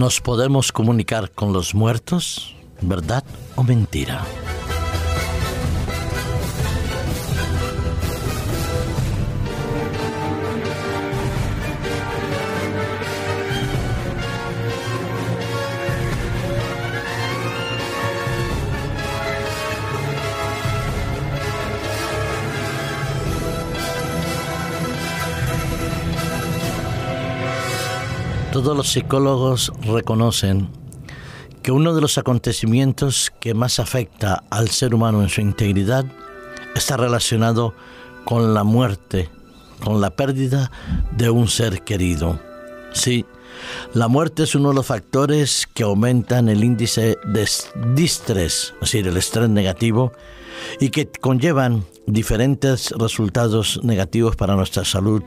¿Nos podemos comunicar con los muertos? ¿Verdad o mentira? Todos los psicólogos reconocen que uno de los acontecimientos que más afecta al ser humano en su integridad está relacionado con la muerte, con la pérdida de un ser querido. Sí, la muerte es uno de los factores que aumentan el índice de distrés, es decir, el estrés negativo, y que conllevan diferentes resultados negativos para nuestra salud,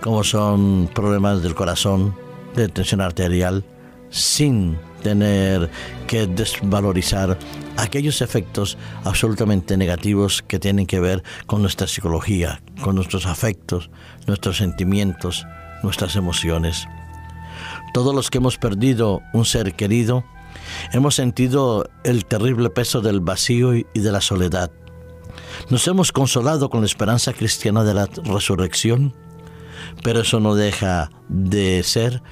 como son problemas del corazón, de tensión arterial sin tener que desvalorizar aquellos efectos absolutamente negativos que tienen que ver con nuestra psicología, con nuestros afectos, nuestros sentimientos, nuestras emociones. Todos los que hemos perdido un ser querido, hemos sentido el terrible peso del vacío y de la soledad. Nos hemos consolado con la esperanza cristiana de la resurrección, pero eso no deja de ser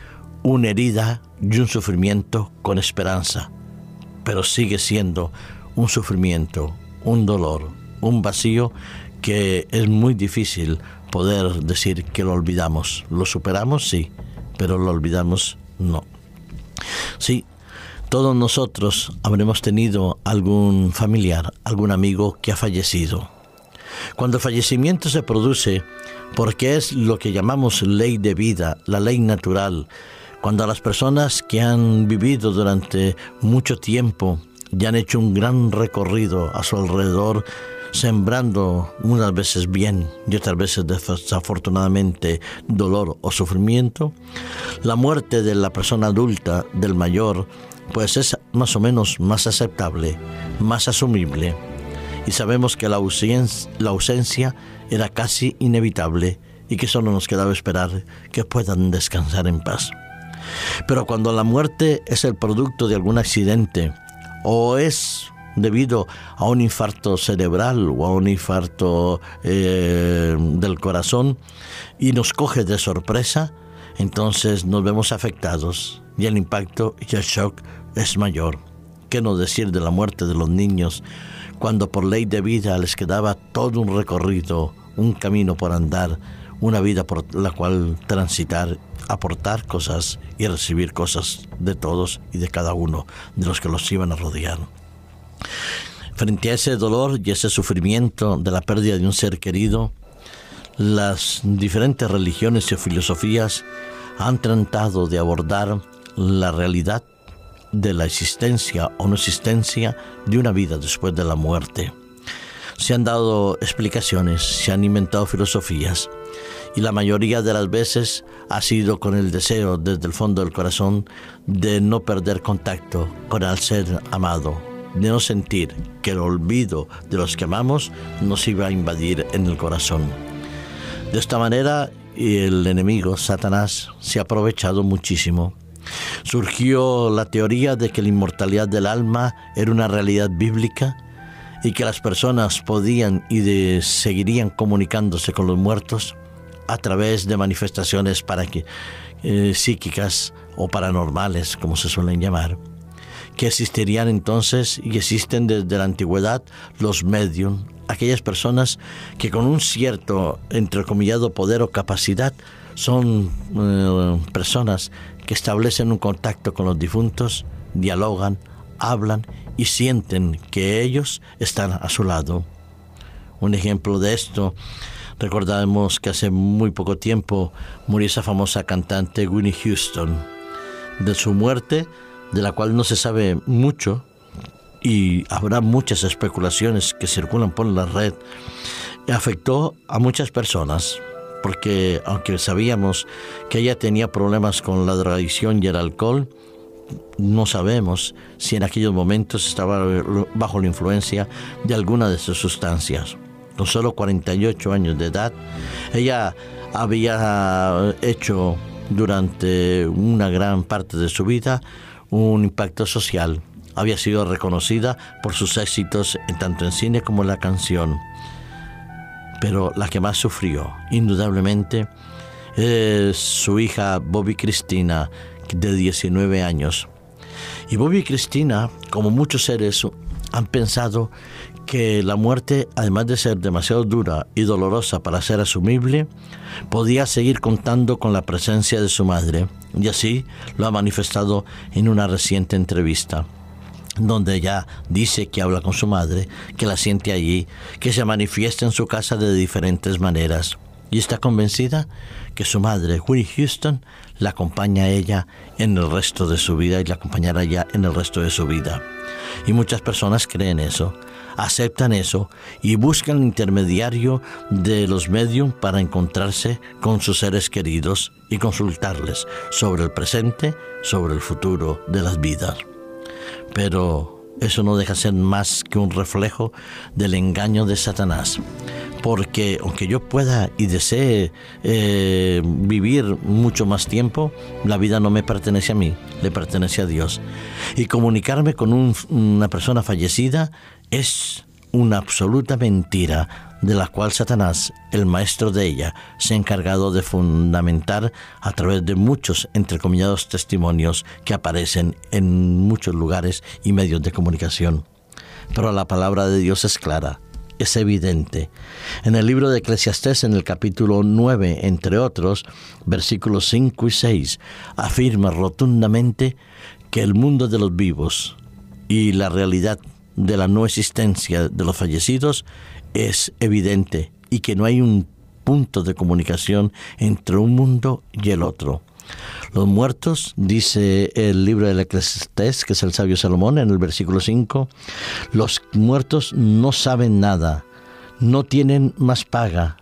una herida y un sufrimiento con esperanza, pero sigue siendo un sufrimiento, un dolor, un vacío que es muy difícil poder decir que lo olvidamos. Lo superamos, sí, pero lo olvidamos, no. Sí, todos nosotros habremos tenido algún familiar, algún amigo que ha fallecido. Cuando el fallecimiento se produce, porque es lo que llamamos ley de vida, la ley natural, cuando las personas que han vivido durante mucho tiempo y han hecho un gran recorrido a su alrededor, sembrando unas veces bien y otras veces desafortunadamente dolor o sufrimiento, la muerte de la persona adulta, del mayor, pues es más o menos más aceptable, más asumible. Y sabemos que la ausencia, la ausencia era casi inevitable y que solo nos quedaba esperar que puedan descansar en paz. Pero cuando la muerte es el producto de algún accidente o es debido a un infarto cerebral o a un infarto eh, del corazón y nos coge de sorpresa, entonces nos vemos afectados y el impacto y el shock es mayor. ¿Qué no decir de la muerte de los niños cuando por ley de vida les quedaba todo un recorrido, un camino por andar, una vida por la cual transitar aportar cosas y recibir cosas de todos y de cada uno de los que los iban a rodear. Frente a ese dolor y ese sufrimiento de la pérdida de un ser querido, las diferentes religiones y filosofías han tratado de abordar la realidad de la existencia o no existencia de una vida después de la muerte. Se han dado explicaciones, se han inventado filosofías, y la mayoría de las veces ha sido con el deseo desde el fondo del corazón de no perder contacto con el ser amado, de no sentir que el olvido de los que amamos nos iba a invadir en el corazón. De esta manera el enemigo, Satanás, se ha aprovechado muchísimo. Surgió la teoría de que la inmortalidad del alma era una realidad bíblica y que las personas podían y seguirían comunicándose con los muertos a través de manifestaciones para eh, psíquicas o paranormales, como se suelen llamar, que existirían entonces y existen desde la antigüedad los medium, aquellas personas que con un cierto, entrecomillado poder o capacidad son eh, personas que establecen un contacto con los difuntos, dialogan, hablan y sienten que ellos están a su lado. Un ejemplo de esto Recordamos que hace muy poco tiempo murió esa famosa cantante Winnie Houston. De su muerte, de la cual no se sabe mucho, y habrá muchas especulaciones que circulan por la red, afectó a muchas personas, porque aunque sabíamos que ella tenía problemas con la drogadicción y el alcohol, no sabemos si en aquellos momentos estaba bajo la influencia de alguna de sus sustancias con solo 48 años de edad, ella había hecho durante una gran parte de su vida un impacto social. Había sido reconocida por sus éxitos tanto en cine como en la canción. Pero la que más sufrió, indudablemente, es su hija Bobby Cristina, de 19 años. Y Bobby Cristina, como muchos seres, han pensado que la muerte, además de ser demasiado dura y dolorosa para ser asumible, podía seguir contando con la presencia de su madre, y así lo ha manifestado en una reciente entrevista donde ella dice que habla con su madre, que la siente allí, que se manifiesta en su casa de diferentes maneras. Y está convencida que su madre, Winnie Houston, la acompaña a ella en el resto de su vida y la acompañará ya en el resto de su vida. Y muchas personas creen eso aceptan eso y buscan el intermediario de los medios para encontrarse con sus seres queridos y consultarles sobre el presente, sobre el futuro de las vidas. Pero eso no deja ser más que un reflejo del engaño de Satanás. Porque aunque yo pueda y desee eh, vivir mucho más tiempo, la vida no me pertenece a mí, le pertenece a Dios. Y comunicarme con una persona fallecida es una absoluta mentira de la cual Satanás, el maestro de ella, se ha encargado de fundamentar a través de muchos entrecomillados testimonios que aparecen en muchos lugares y medios de comunicación. Pero la palabra de Dios es clara, es evidente. En el libro de Eclesiastés, en el capítulo 9, entre otros, versículos 5 y 6, afirma rotundamente que el mundo de los vivos y la realidad de la no existencia de los fallecidos es evidente y que no hay un punto de comunicación entre un mundo y el otro. Los muertos, dice el libro del Eclesiastés, que es el sabio Salomón, en el versículo 5, los muertos no saben nada, no tienen más paga,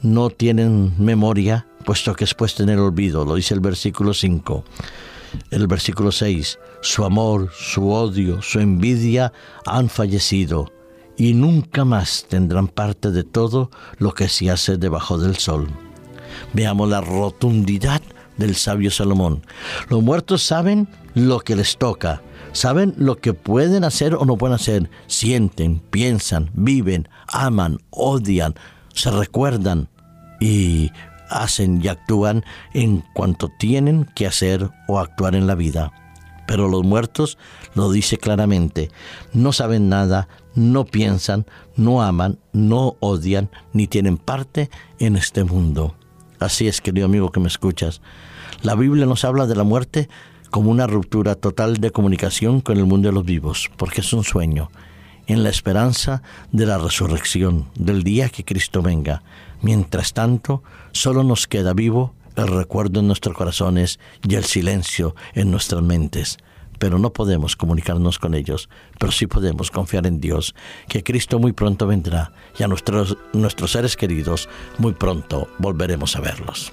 no tienen memoria, puesto que es puesto en el olvido, lo dice el versículo 5 el versículo 6, su amor, su odio, su envidia han fallecido y nunca más tendrán parte de todo lo que se hace debajo del sol. Veamos la rotundidad del sabio Salomón. Los muertos saben lo que les toca, saben lo que pueden hacer o no pueden hacer, sienten, piensan, viven, aman, odian, se recuerdan y hacen y actúan en cuanto tienen que hacer o actuar en la vida. Pero los muertos lo dice claramente, no saben nada, no piensan, no aman, no odian, ni tienen parte en este mundo. Así es, querido amigo que me escuchas. La Biblia nos habla de la muerte como una ruptura total de comunicación con el mundo de los vivos, porque es un sueño, en la esperanza de la resurrección, del día que Cristo venga. Mientras tanto, solo nos queda vivo el recuerdo en nuestros corazones y el silencio en nuestras mentes. Pero no podemos comunicarnos con ellos, pero sí podemos confiar en Dios, que Cristo muy pronto vendrá y a nuestros, nuestros seres queridos muy pronto volveremos a verlos.